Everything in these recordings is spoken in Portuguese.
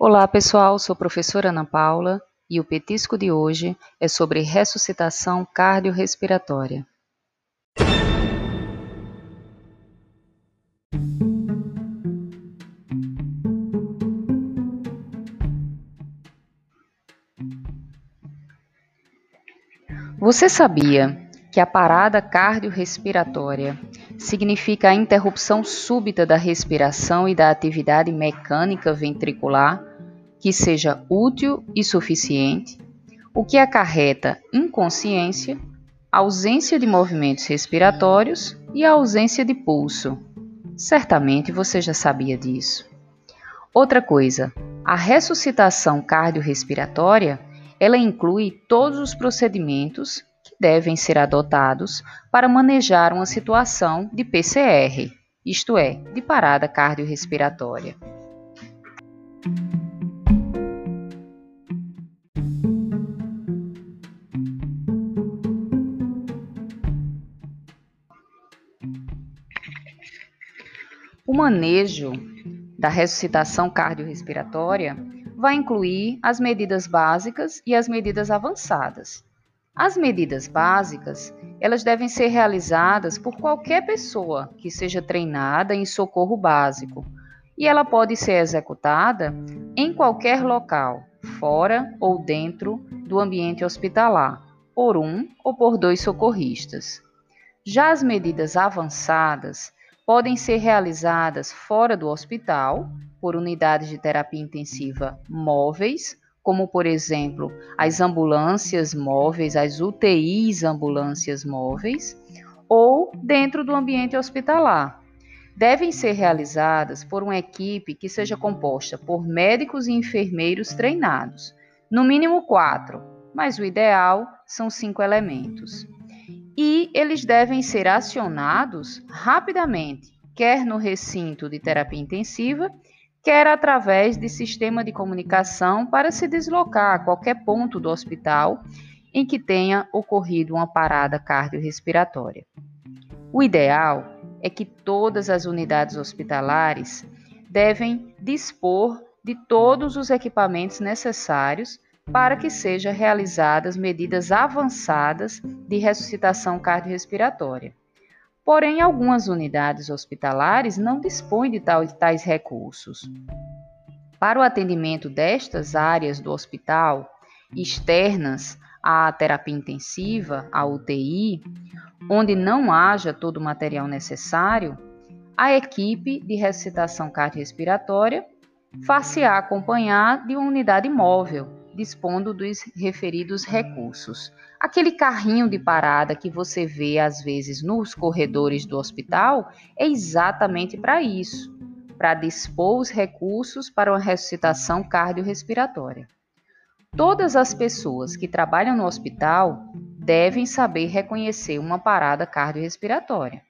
Olá pessoal, sou professora Ana Paula e o petisco de hoje é sobre ressuscitação cardiorrespiratória. Você sabia que a parada cardiorrespiratória significa a interrupção súbita da respiração e da atividade mecânica ventricular que seja útil e suficiente, o que acarreta inconsciência, ausência de movimentos respiratórios e ausência de pulso. Certamente você já sabia disso. Outra coisa, a ressuscitação cardiorrespiratória, ela inclui todos os procedimentos devem ser adotados para manejar uma situação de PCR, isto é, de parada cardiorrespiratória. Manejo da ressuscitação cardiorrespiratória vai incluir as medidas básicas e as medidas avançadas. As medidas básicas, elas devem ser realizadas por qualquer pessoa que seja treinada em socorro básico, e ela pode ser executada em qualquer local, fora ou dentro do ambiente hospitalar, por um ou por dois socorristas. Já as medidas avançadas podem ser realizadas fora do hospital, por unidades de terapia intensiva móveis como por exemplo as ambulâncias móveis, as UTIs ambulâncias móveis, ou dentro do ambiente hospitalar. Devem ser realizadas por uma equipe que seja composta por médicos e enfermeiros treinados, no mínimo quatro, mas o ideal são cinco elementos. E eles devem ser acionados rapidamente, quer no recinto de terapia intensiva, quer através de sistema de comunicação para se deslocar a qualquer ponto do hospital em que tenha ocorrido uma parada cardiorrespiratória. O ideal é que todas as unidades hospitalares devem dispor de todos os equipamentos necessários para que sejam realizadas medidas avançadas de ressuscitação cardiorrespiratória. Porém, algumas unidades hospitalares não dispõem de tais recursos. Para o atendimento destas áreas do hospital, externas à terapia intensiva, à UTI, onde não haja todo o material necessário, a equipe de ressuscitação cardiorrespiratória far-se-á acompanhar de uma unidade móvel, dispondo dos referidos recursos. Aquele carrinho de parada que você vê às vezes nos corredores do hospital é exatamente para isso, para dispor os recursos para uma ressuscitação cardiorrespiratória. Todas as pessoas que trabalham no hospital devem saber reconhecer uma parada cardiorrespiratória,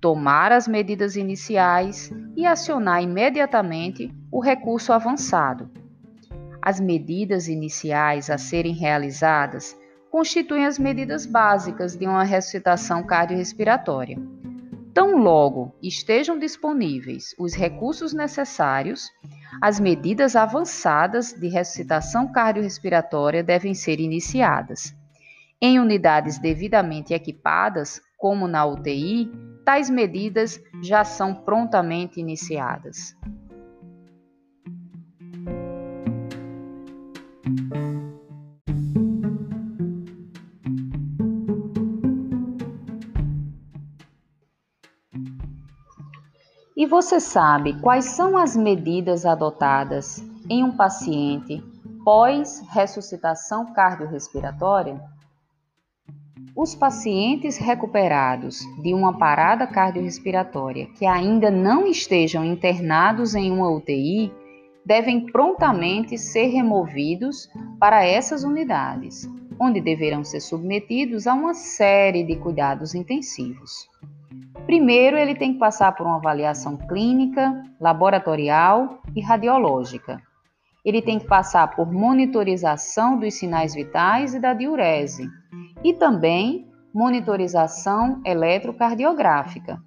tomar as medidas iniciais e acionar imediatamente o recurso avançado, as medidas iniciais a serem realizadas constituem as medidas básicas de uma ressuscitação cardiorrespiratória. Tão logo estejam disponíveis os recursos necessários, as medidas avançadas de ressuscitação cardiorrespiratória devem ser iniciadas. Em unidades devidamente equipadas, como na UTI, tais medidas já são prontamente iniciadas. E você sabe quais são as medidas adotadas em um paciente pós-ressuscitação cardiorrespiratória? Os pacientes recuperados de uma parada cardiorrespiratória que ainda não estejam internados em uma UTI devem prontamente ser removidos para essas unidades, onde deverão ser submetidos a uma série de cuidados intensivos. Primeiro, ele tem que passar por uma avaliação clínica, laboratorial e radiológica. Ele tem que passar por monitorização dos sinais vitais e da diurese, e também monitorização eletrocardiográfica.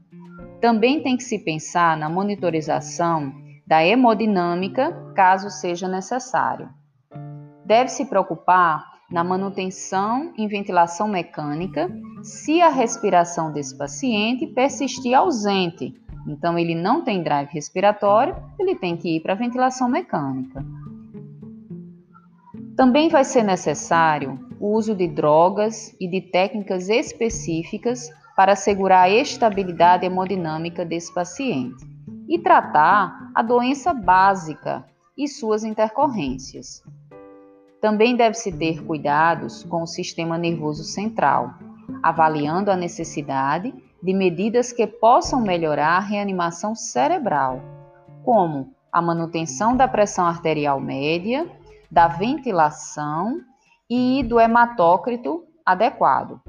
Também tem que se pensar na monitorização da hemodinâmica, caso seja necessário. Deve se preocupar na manutenção em ventilação mecânica se a respiração desse paciente persistir ausente. Então, ele não tem drive respiratório, ele tem que ir para a ventilação mecânica. Também vai ser necessário o uso de drogas e de técnicas específicas para assegurar a estabilidade hemodinâmica desse paciente e tratar a doença básica e suas intercorrências. Também deve-se ter cuidados com o sistema nervoso central, avaliando a necessidade de medidas que possam melhorar a reanimação cerebral, como a manutenção da pressão arterial média, da ventilação e do hematócrito adequado.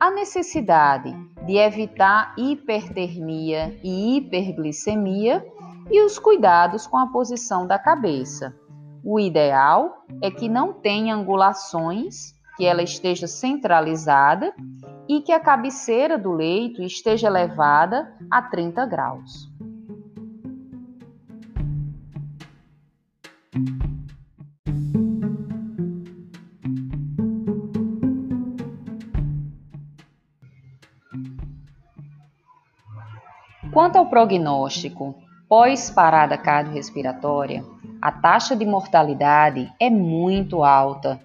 A necessidade de evitar hipertermia e hiperglicemia e os cuidados com a posição da cabeça. O ideal é que não tenha angulações, que ela esteja centralizada e que a cabeceira do leito esteja elevada a 30 graus. Quanto ao prognóstico pós-parada cardiorrespiratória, a taxa de mortalidade é muito alta,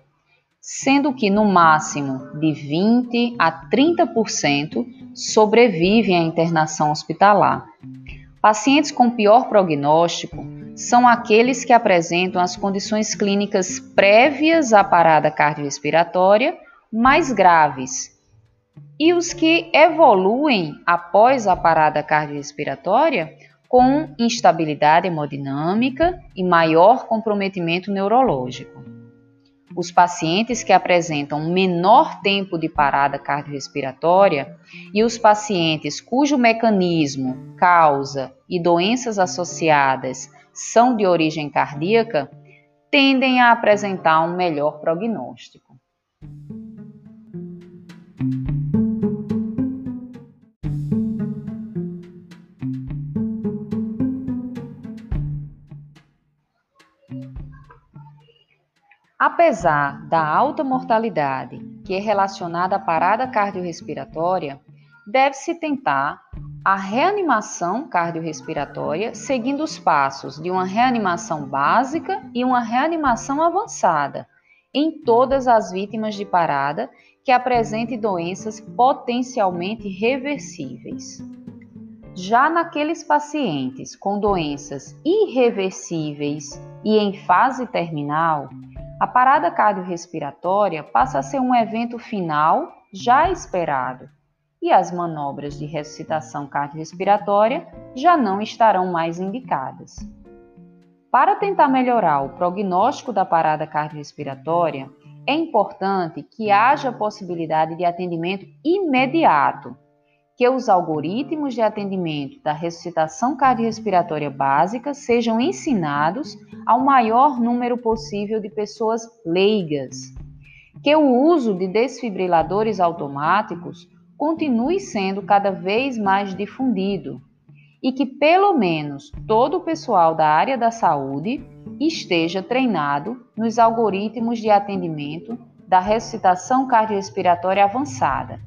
sendo que no máximo de 20 a 30% sobrevivem à internação hospitalar. Pacientes com pior prognóstico são aqueles que apresentam as condições clínicas prévias à parada cardiorrespiratória mais graves e os que evoluem após a parada cardiorrespiratória com instabilidade hemodinâmica e maior comprometimento neurológico. Os pacientes que apresentam menor tempo de parada cardiorrespiratória e os pacientes cujo mecanismo, causa e doenças associadas são de origem cardíaca tendem a apresentar um melhor prognóstico. Apesar da alta mortalidade que é relacionada à parada cardiorrespiratória, deve-se tentar a reanimação cardiorrespiratória seguindo os passos de uma reanimação básica e uma reanimação avançada em todas as vítimas de parada que apresentem doenças potencialmente reversíveis. Já naqueles pacientes com doenças irreversíveis e em fase terminal, a parada cardiorrespiratória passa a ser um evento final já esperado e as manobras de ressuscitação cardiorrespiratória já não estarão mais indicadas. Para tentar melhorar o prognóstico da parada cardiorrespiratória, é importante que haja possibilidade de atendimento imediato que os algoritmos de atendimento da ressuscitação cardiorrespiratória básica sejam ensinados ao maior número possível de pessoas leigas, que o uso de desfibriladores automáticos continue sendo cada vez mais difundido e que pelo menos todo o pessoal da área da saúde esteja treinado nos algoritmos de atendimento da ressuscitação cardiorrespiratória avançada.